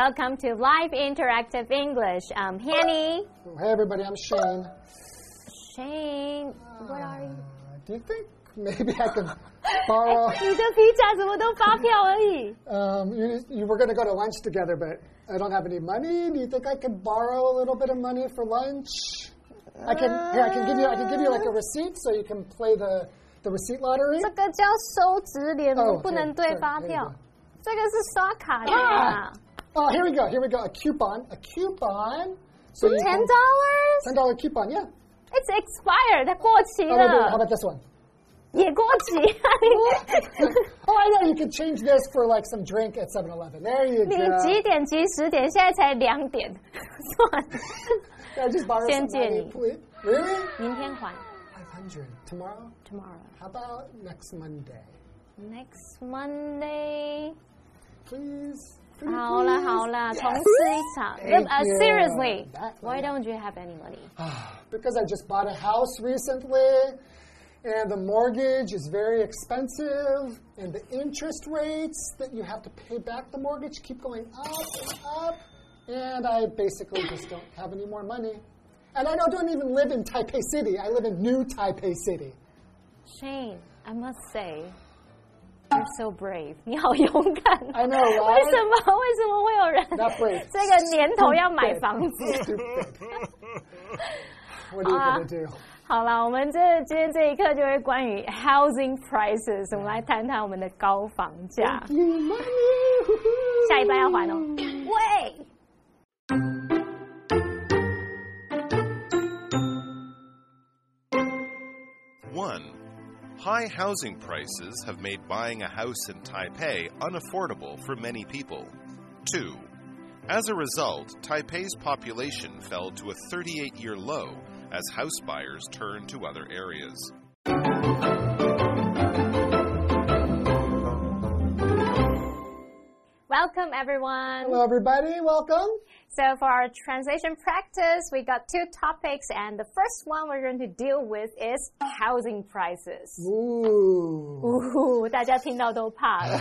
Welcome to Live Interactive English. I'm Penny. Hey everybody, I'm Shane. Shane, what are you? Uh, do you think maybe I could borrow? 你的皮夹怎么都发票而已？ Um, you, you were going to go to lunch together, but I don't have any money. Do you think I could borrow a little bit of money for lunch? I can. Here, I can give you. I can give you like a receipt, so you can play the the receipt lottery. 这个叫收直联，哦不能对发对票对。这个是刷卡的啊 Oh, here we go. Here we go. A coupon. A coupon. So you Ten can- dollars? Ten dollar coupon. Yeah. It's expired，它过期 Oh, wait, wait, how 了， about this one? 也过期。 oh, I know. You could change this for like some drink at 7-Eleven. There you 你 go. 几点几十点？现在才两点，算， Yeah, just borrow some 先借 money, 你。 please. Really? 明天还 Five hundred tomorrow. tomorrow How about next Monday? next Monday。 Please. Pretty 好了 please. 好了， Yes. 同吃一场。 Thank Uh, you. seriously, That- why don't you have any money? Because I just bought a house recently, and the mortgage is very expensive, and the interest rates that you have to pay back the mortgage keep going up and up, and I basically just don't have any more money. And I don't even live in Taipei City. I live in New Taipei City. Shane, I must say, You're so brave. 你好勇敢。I know? 为什么？为什么会有人.这个年头要买房子 Ah. do? 好了，我们这今天这一课就是关于 housing prices，我们来谈谈我们的高房价。下一班要还哦。喂，1. High housing prices have made buying a house in Taipei unaffordable for many people. 2. As a result, Taipei's population fell to a 38 year low as house buyers turned to other areas. welcome everyone. Hello, everybody. Welcome. So for our translation practice, we got two topics, and the first one we're going to deal with is housing prices. Ooh. 呜，大家听到都怕了。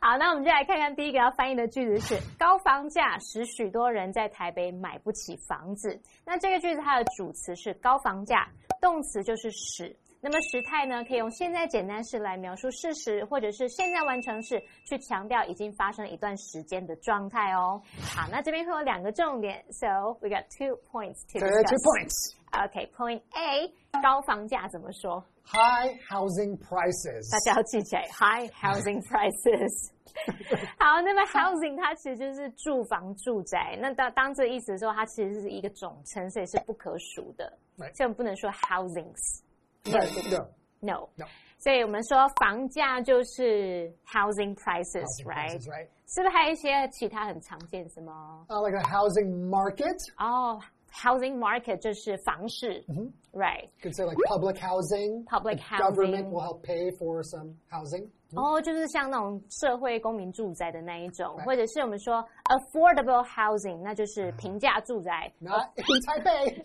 好，那我们就来看看第一个要翻译的句子是“高房价使许多人在台北买不起房子”。那这个句子它的主词是高房价，动词就是使。 那么时态呢，可以用现在简单式来描述事实，或者是现在完成式去强调已经发生一段时间的状态哦。好，那这边会有两个重点，so we got two points to discuss. two points. Okay, point A，高房价怎么说？High housing prices. 大家要记起来，high housing prices。好，那么 housing 它其实就是住房、住宅。那当当这个意思的时候，它其实是一个总称，所以是不可数的。所以我们不能说 housings。Right, no. No. No. 所以我们说房价就是 housing prices, Housing right? prices, right? 是不是还有一些其他很常见什么？ Uh, like a housing market. 哦、h o u s i n g market 就是房市、right？ You could say like public housing. Public The Government housing. will help pay for some housing. 哦，就是像那种社会公民住宅的那一种，或者是我们说 affordable housing，那就是平价住宅。Not in Taipei.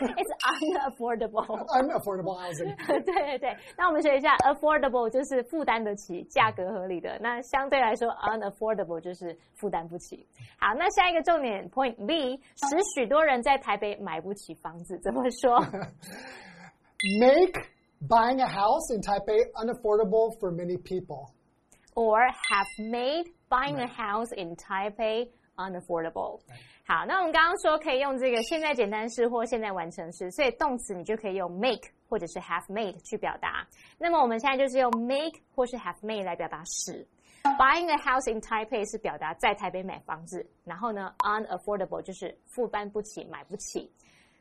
It's unaffordable。Unaffordable housing. 对对对，那我们学一下 affordable 就是负担得起，价格合理的。那相对来说 unaffordable 就是负担不起。好，那下一个重点 point B，使许多人在台北买不起房子，怎么说？Make buying a house in Taipei unaffordable for many people. or have made buying a house in Taipei unaffordable。好，那我们刚刚说可以用这个现在简单式或现在完成式，所以动词你就可以用 make 或者是 have made 去表达。那么我们现在就是用 make 或是 have made 来表达使。Buying a house in Taipei 是表达在台北买房子，然后呢，unaffordable 就是负担不起、买不起。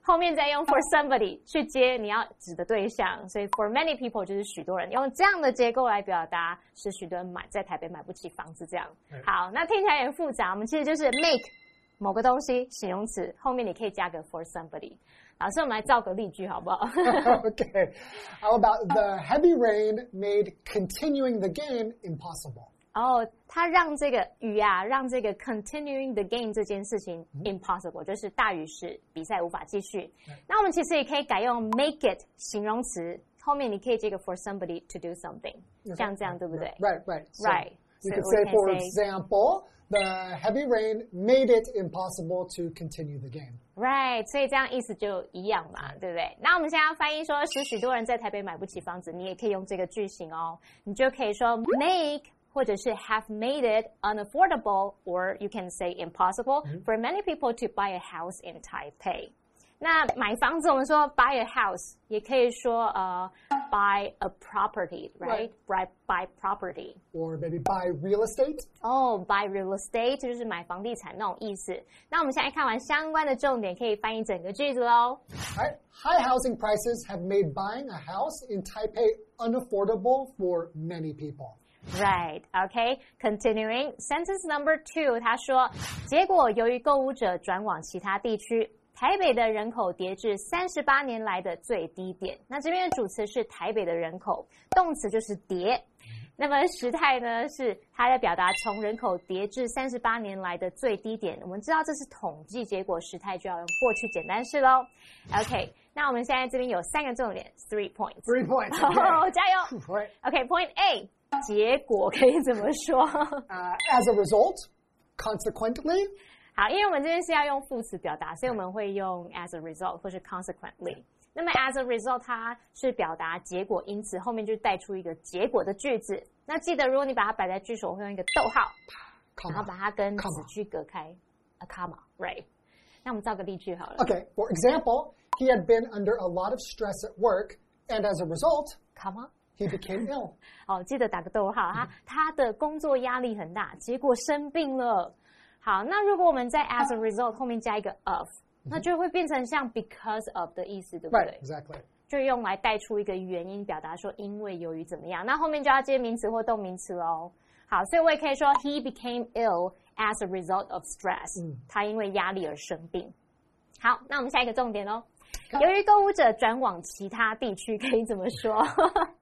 后面再用 for somebody 去接你要指的对象，所以 for many people 就是许多人，用这样的结构来表达，使许多人买在台北买不起房子这样。好，那听起来有点复杂，我们其实就是 make 某个东西形容词，后面你可以加个 for somebody。老师，我们来造个例句好不好？ okay. How about the heavy rain made continuing the game impossible? 哦，它让这个雨啊，让这个 continuing the game 这件事情 impossible，就是大于是比赛无法继续。那我们其实也可以改用 make it 形容词， 后面你可以接个 for somebody to do something，像这样对不对 Right, right. So Right. You So could we say, can for say- example, the heavy rain made it impossible to continue the game. Right，所以这样意思就一样嘛，对不对？那我们现在要翻译说，使许多人在台北买不起房子，你也可以用这个句型哦，你就可以说 make 或者是 have made it unaffordable，or you can say impossible for many people to buy a house in Taipei。那买房子，我们说 buy a house，也可以说呃 buy a property，right？buy buy property。 Or maybe buy real estate. 哦、b u y real estate 就是买房地产那种意思。那我们现在看完相关的重点，可以翻译整个句子喽。 Right? High housing prices have made buying a house in Taipei unaffordable for many people. Right, OK. Continuing sentence number two，他说，结果由于购物者转往其他地区，台北的人口跌至三十八年来的最低点。那这边的主词是台北的人口，动词就是跌。那么时态呢，是它在表达从人口跌至三十八年来的最低点。我们知道这是统计结果，时态就要用过去简单式喽。OK，那我们现在这边有三个重点，three points。Three points. 加油！OK，Point、A，结果可以怎么说？ Uh, as a result, consequently, 好，因为我们这边是要用副词表达，所以我们会用 as a result 或是 consequently。那么 as a result 它是表达结果，因此后面就带出一个结果的句子。那记得，如果你把它摆在句首，我会用一个逗号，然后 comma. 把它跟 comma 子句隔开，a comma，right？那我们造个例句好了 Okay, for example, he had been under a lot of stress at work, and as a result, ，comma。 He became ill. 哦，记得打个逗号，哈他的工作压力很大，结果生病了。好，那如果我们在 as a result 后面加一个 of，那就会变成像 because of 的意思，对不对？exactly. 就用来带出一个原因，表达说因为由于怎么样，那后面就要接名词或动名词喽。好，所以我也可以说 he became ill as a result of stress，、他因为压力而生病。好，那我们下一个重点喽。由于购物者转往其他地区，可以怎么说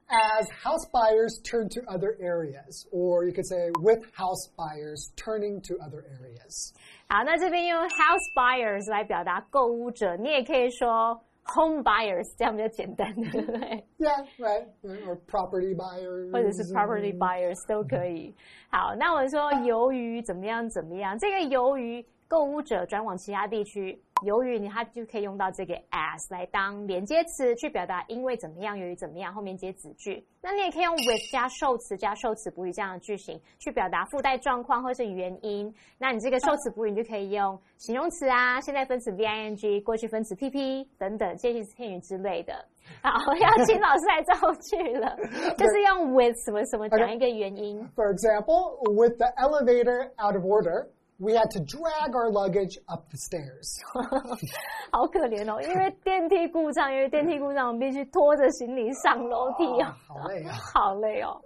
？As house buyers turn to other areas, or you could say with house buyers turning to other areas. 好，那这边用 house buyers 来表达购物者，你也可以说 home buyers，这样比较简单，对不对？Yeah, right. Or property buyers. 或者是 property buyers 都可以。好，那我说由于怎么样怎么样，这个由于购物者转往其他地区，由于你它就可以用到这个 as 来当连接词，去表达因为怎么样，由于怎么样，后面接子句。那你也可以用 with 加受词加受词补语这样的句型，去表达附带状况或是原因。那你这个受词补语你就可以用形容词啊、现在分词 v-i-n-g、过去分词 pp 等等介系词片语之类的。好，要请老师来造句了，就是用 with 什么什么讲 一个原因。For example, with the elevator out of order, we had to drag our luggage up the stairs. 好可怜哦，因为电梯故障，因为电梯故障，我们必须拖着行李上楼梯哦，好累啊。好累哦。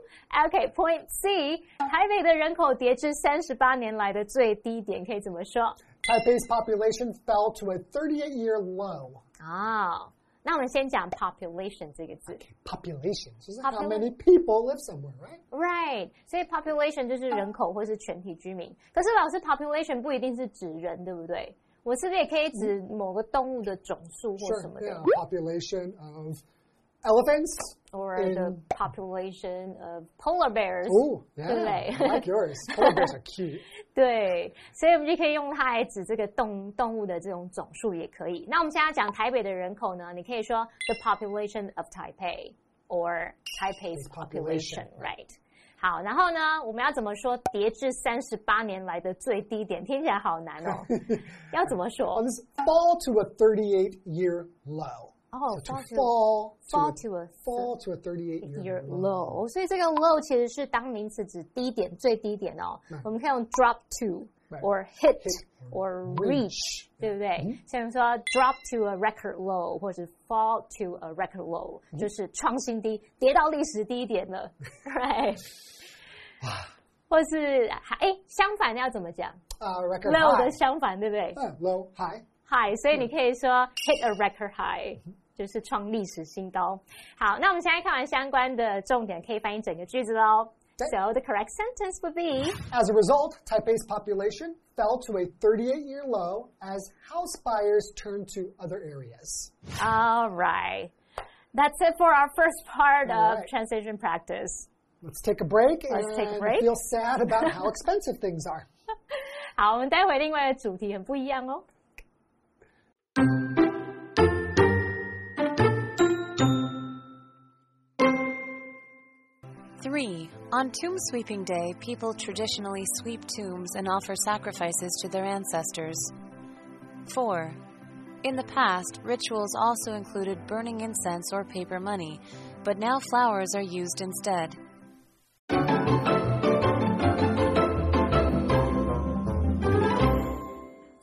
OK，Point、C，台北的人口跌至三十八年来的最低点，可以怎么说？ Taipei's population fell to a 38-year low. 啊、 那我们先讲 population 这个字 Population. So this is how many people live somewhere, right?，right？所以 population 就是人口或是全体居民。可是老师 population 不一定是指人，对不对？我是不是也可以指某个动物的总数或 Sure. 什么的 Yeah, population of elephants. ，or in- the population of polar bears？ Ooh, yeah. 对不对 I like yours. Polar bears are cute. 对，所以我们就可以用它来指这个动动物的这种种数也可以。那我们现在讲台北的人口呢，你可以说 the population of Taipei or Taipei's population population，right？好，然后呢，我们要怎么说跌至三十八年来的最低点？听起来好难哦，要怎么 On 说？ this fall to a 38-year low. 哦 To fall to fall fall to a fall to a 38-year year low. low，所以这个 low 其实是当名词指低点、最低点哦。我们可以用 drop to Right. or hit Hit or reach. reach，对不对？像说 drop to a record low，或者 fall to a record low，就是创新低，跌到历史低点了，right？或是哎，相反要怎么讲 Uh, record ？low 的 high. 相反，对不对 Uh, low, high. ？high，所以你可以说 hit a record high， 就是创历史新高。好，那我们现在看完相关的重点，可以翻译整个句子喽。对 So the correct sentence would be As a result, Taipei's population fell to a 38-year low as house buyers turned to other areas. all right. That's it for our first part All of right. translation practice. Let's take a break Let's and take a break. feel sad about how expensive things are. 好，我们待会另外的主题很不一样哦。 3. On tomb sweeping day, people traditionally sweep tombs and offer sacrifices to their ancestors. 4. In the past, rituals also included burning incense or paper money, but now flowers are used instead.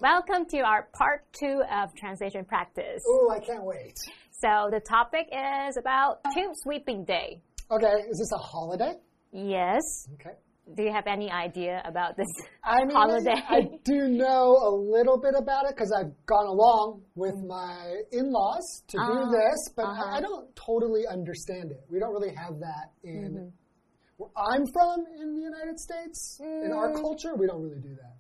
Welcome to our part two of translation practice. Oh, I can't wait. So the topic is about tomb sweeping day. Okay, is this a holiday? Yes. Okay. Do you have any idea about this I mean, holiday? I do know a little bit about it because I've gone along with my in-laws to do Ah, this, but uh-huh. I, I don't totally understand it. We don't really have that in Mm-hmm. where I'm from in the United States. In our Mm. culture, we don't really do that.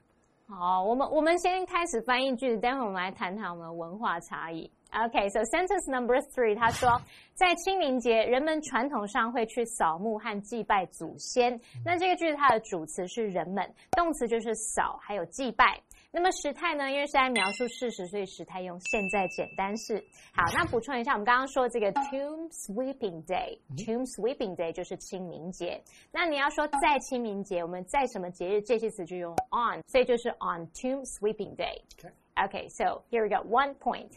好，我们我们先开始翻译句子，待会我们来谈谈我们的文化差异。 OK，so、sentence number three，他说，在清明节，人们传统上会去扫墓和祭拜祖先。那这个句子它的主词是人们，动词就是扫，还有祭拜。那么时态呢？因为是在描述事实，所以时态用现在简单式。好，那补充一下，我们刚刚说这个 Tomb Sweeping Day，Tomb Sweeping Day 就是清明节。那你要说在清明节，我们在什么节日？这些词就用 on，所以就是 on Tomb Sweeping Day。Okay. Okay, so here we go. One point.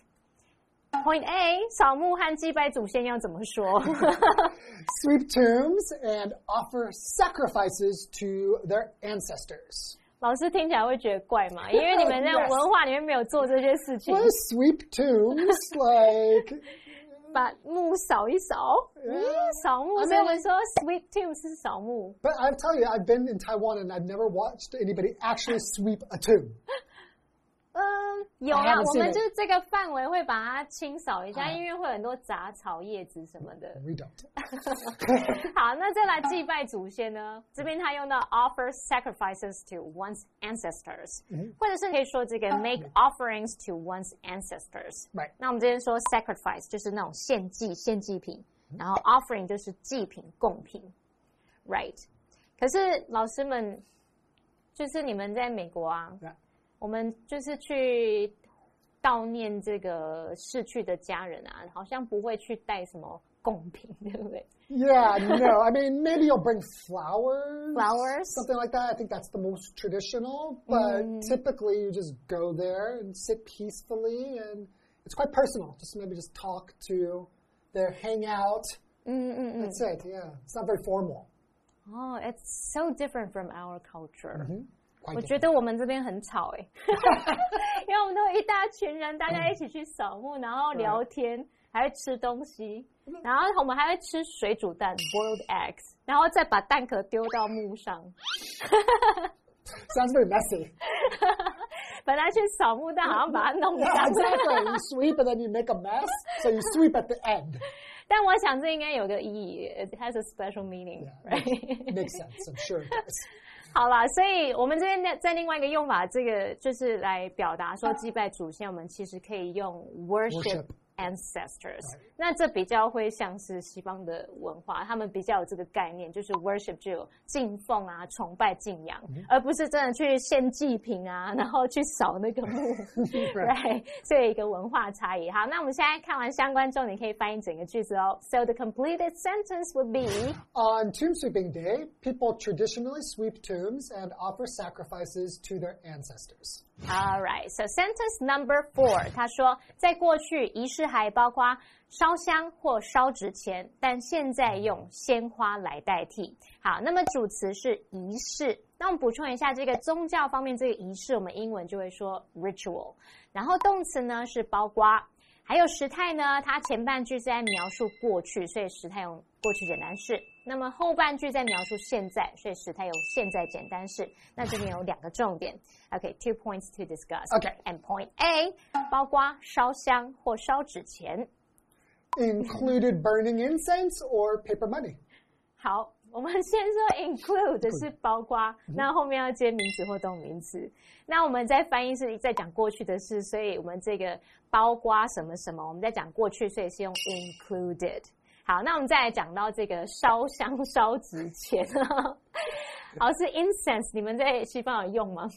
Point A，扫墓和祭拜祖先要怎么说？ Sweep tombs and offer sacrifices to their ancestors. 老师听起来会觉得怪吗？因为你们在 Yes. 文化里面没有做这些事情 What，is sweep tombs like? 把墓扫一扫，嗯，扫墓。 I 所以我们 mean- 说 sweep tomb 是扫墓。 But I tell you, I've been in Taiwan and I've never watched anybody actually sweep a tomb. 嗯，有，haven't 我们就是这个范围会把它清扫一下，Ah. 因为会很多杂草、叶子什么的。We don't. 好，那再来祭拜祖先呢？这边他用到 offer sacrifices to one's ancestors，、或者是可以说这个 make offerings to one's ancestors。Right. 那我们这边说 sacrifice 就是那种献祭、献祭品，然后 offering 就是祭品、贡品，right？可是老师们，就是你们在美国啊 Yeah. 我们就是去悼念这个逝去的家人啊，好像不会去带什么贡品，对不对？ Yeah, no. I mean, maybe you'll bring flowers. Flowers? Something like that. I think that's the most traditional. But Mm. typically, you just go there and sit peacefully, and it's quite personal. Just maybe just talk to their hangout. 嗯嗯嗯。 That's it. Yeah, it's not very formal. 哦、i t s so different from our culture、 我觉得我们这边很吵哎，因为我们都一大群人，大家一起去扫墓，然后聊天，还会吃东西，然后我们还会吃水煮蛋 （boiled eggs），然后再把蛋壳丢到墓上。Sounds very messy. 本来去扫墓，但好像把它弄 Yeah, exactly. you sweep and then you make a mess. So you sweep at the end. 但我想这应该有个意义，it has a special meaning，Yeah, right？Makes sense. I'm sure it does. 好了，所以我们这边在在另外一个用法，这个就是来表达说祭拜祖先，我们其实可以用 worship Worship ancestors。那这比较会像是西方的文化，他们比较有这个概念，就是 worship 就有敬奉啊、崇拜、敬仰，而不是真的去献祭品啊，然后去扫那个墓。right，所以有一个文化差异。好，那我们现在看完相关之后，你可以翻译整个句子哦。So the completed sentence would be. On tomb sweeping day, people traditionally sweep tombs and offer sacrifices to their ancestors. All right, so sentence number four，他说，在过去仪式还包括烧香或烧纸钱，但现在用鲜花来代替。好，那么主词是仪式。那我们补充一下，这个宗教方面这个仪式，我们英文就会说 ritual。然后动词呢是包括，还有时态呢，它前半句在描述过去，所以时态用过去简单式。那么后半句在描述现在，所以时态有现在简单式。那这边有两个重点。OK，two、points to discuss。Okay. And point A，包括烧香或烧纸钱。Included burning incense or paper money. 好，我们先说 include 是包括，那后面要接名词或动名词。那我们在翻译是在讲过去的事，所以我们这个包括什么什么，我们在讲过去，所以是用 included。好，那我们再来讲到这个烧香烧纸钱，好是 incense，你们在西方有用吗？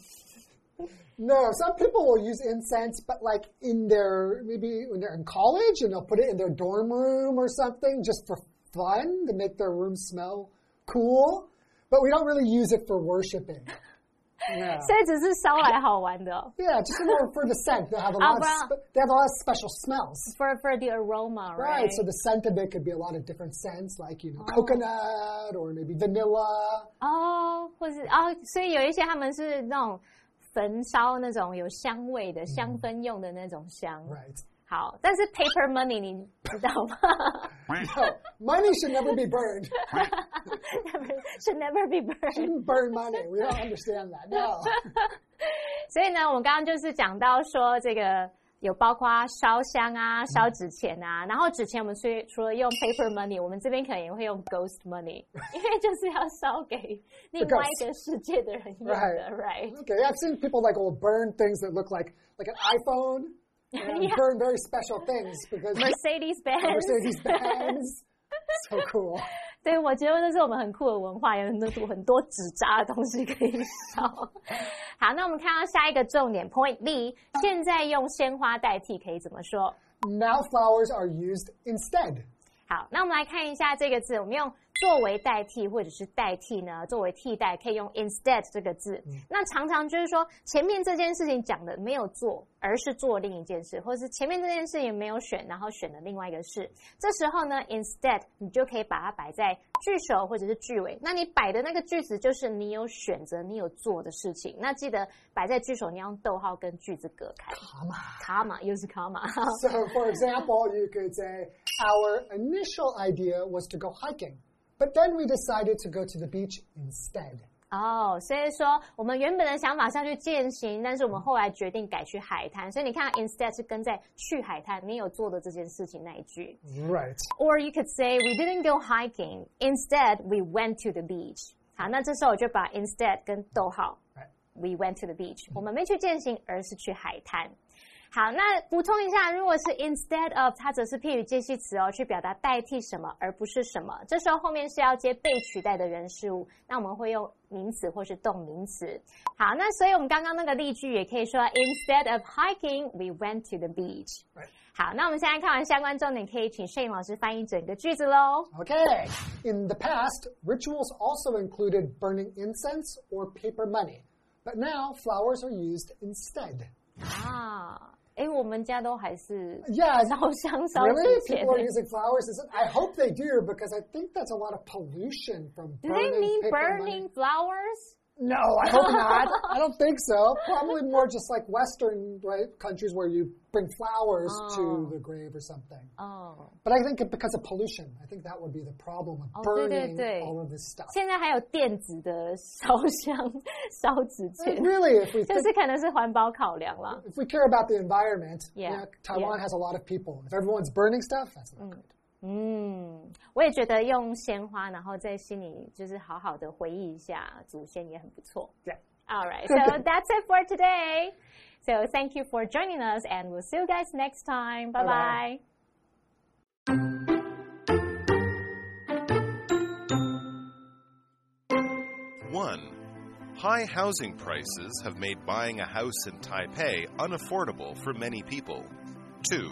No, some people will use incense, but like in their maybe when they're in college and they'll put it in their dorm room or something just for fun to make their room smell cool. But we don't really use it for worshiping. Yeah. 所以只是烧来好玩的。Yeah, just more for the scent. They have a lot. of, they have a lot of special smells. For for the aroma, right? Right. So the scent of it could be a lot of different scents, like you know, oh. coconut or maybe vanilla. 哦，或是哦，所以有一些他们是那种。焚烧那种有香味的香氛用的那种香。Right. 好，但是 paper money 你知道吗 money should never be burned. never should never be burned. Shouldn't burn money. We don't understand that. No. 所以呢，我们刚刚就是讲到说这个。有包括烧香啊、烧纸钱啊，然后纸钱我们除除了用 paper money，我们这边可能也会用 ghost money，因为就是要烧给另外一个世界的人用的，right? Okay, I've seen people like will burn things that look like like an iPhone yeah. burn very special things because Mercedes Benz, Mercedes Benz, so cool. 对，我觉得那是我们很酷的文化，有很多很多纸扎的东西可以烧。好，那我们看到下一个重点 Point B，现在用鲜花代替可以怎么说？Now flowers are used instead. 好，那我们来看一下这个字，我们用作为代替或者是代替呢？作为替代可以用 instead 这个字。那常常就是说前面这件事情讲的没有做，而是做另一件事，或者是前面这件事情没有选，然后选了另外一个事。这时候呢，instead 你就可以把它摆在句首或者是句尾。那你摆的那个句子就是你有选择、你有做的事情。那记得摆在句首，你要用逗号跟句子隔开。comma，comma，又是 comma。So for example, you could say our initial idea was to go hiking, but then we decided to go to the beach instead. 哦，所以说我们原本的想法是要去践行，但是我们后来决定改去海滩。所以你看，instead 是跟在去海滩没有做的这件事情那一句。Right. Or you could say we didn't go hiking. Instead, we went to the beach. 好，那这时候我就把 instead 跟逗号。We went to the beach. 我们没去践行，而是去海滩。 好，那补充一下，如果是 instead of，它则是片语介系词哦，去表达代替什么，而不是什么。这时候后面是要接被取代的人事物，那我们会用名词或是动名词。好，那所以我们刚刚那个例句也可以说，instead of hiking, we went to the beach。好，那我们现在看完相关重点，可以请摄影老师翻译整个句子喽。Okay, in the past, rituals also included burning incense or paper money, but now flowers are used instead. 啊。 哎，我们家都还是 yeah 烧香烧 Really, people are using flowers. I hope they do because I think that's a lot of pollution from. Do they mean burning flowers? No, I hope not. I don't think so. Probably more just like Western right, countries where you bring flowers oh. to the grave or something. Oh. But I think because of pollution, I think that would be the problem of burning all of this stuff. 现在还有电子的烧香、烧纸钱。Really, if we 就是可能是环保考量啦。If we care about the environment, yeah, yeah Taiwan yeah. has a lot of people. If everyone's burning stuff, that's not good. 嗯， 我也觉得用鲜花，然后在心里就是好好的回忆一下祖先也很不错。Yeah. All right. So that's it for today. So thank you for joining us, and we'll see you guys next time. Bye bye. One, high housing prices have made buying a house in Taipei unaffordable for many people. Two,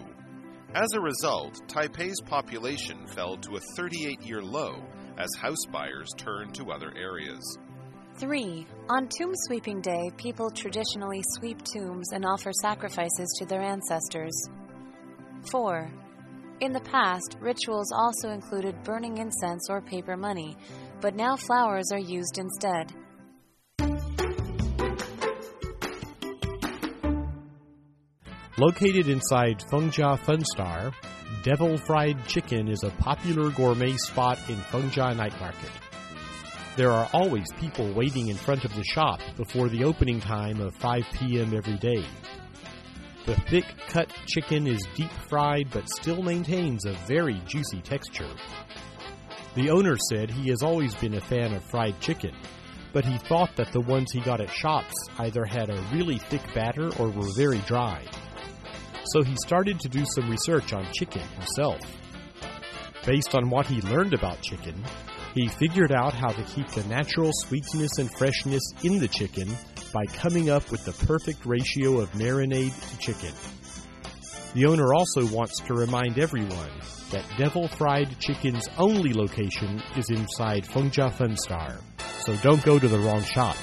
as a result, Taipei's population fell to a 38 year low as house buyers turned to other areas. 3. On Tomb Sweeping Day, people traditionally sweep tombs and offer sacrifices to their ancestors. 4. In the past, rituals also included burning incense or paper money, but now flowers are used instead. Located inside Fengjia Funstar, Devil Fried Chicken is a popular gourmet spot in Fengjia Night Market. There are always people waiting in front of the shop before the opening time of 5 p.m. every day. The thick cut chicken is deep fried but still maintains a very juicy texture. The owner said he has always been a fan of fried chicken, but he thought that the ones he got at shops either had a really thick batter or were very dry. So he started to do some research on chicken himself. Based on what he learned about chicken, he figured out how to keep the natural sweetness and freshness in the chicken by coming up with the perfect ratio of marinade to chicken. The owner also wants to remind everyone that Devil Fried Chicken's only location is inside Fengjia Funstar, so don't go to the wrong shop.